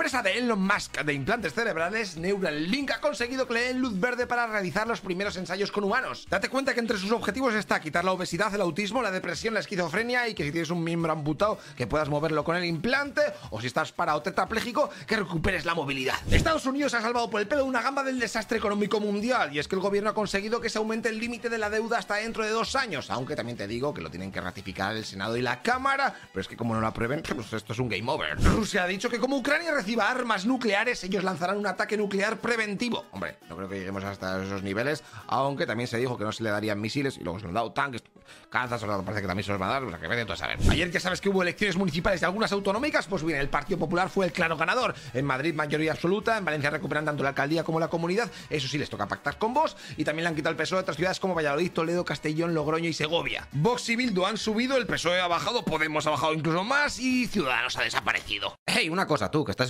empresa de Elon Musk de implantes cerebrales, Neuralink, ha conseguido que le den luz verde para realizar los primeros ensayos con humanos. Date cuenta que entre sus objetivos está quitar la obesidad, el autismo, la depresión, la esquizofrenia y que si tienes un miembro amputado que puedas moverlo con el implante o si estás parado tetrapléjico que recuperes la movilidad. Estados Unidos ha salvado por el pelo una gamba del desastre económico mundial y es que el gobierno ha conseguido que se aumente el límite de la deuda hasta dentro de dos años, aunque también te digo que lo tienen que ratificar el Senado y la Cámara, pero es que como no lo aprueben, pues esto es un game over. Rusia ha dicho que como Ucrania reciba armas nucleares, ellos lanzarán un ataque nuclear preventivo. Hombre, no creo que lleguemos hasta esos niveles, aunque también se dijo que no se le darían misiles y luego se le han dado tanques, cazas, parece que también se los van a dar, o sea que vete todo a saber. Ayer ya sabes que hubo elecciones municipales y algunas autonómicas, pues bien, el Partido Popular fue el claro ganador. En Madrid mayoría absoluta, en Valencia recuperan tanto la alcaldía como la comunidad, eso sí les toca pactar con vos y también le han quitado el PSOE a otras ciudades como Valladolid, Toledo, Castellón, Logroño y Segovia. Vox y Bildu han subido, el PSOE ha bajado, Podemos ha bajado incluso más y Ciudadanos ha desaparecido. Hey, una cosa, tú que estás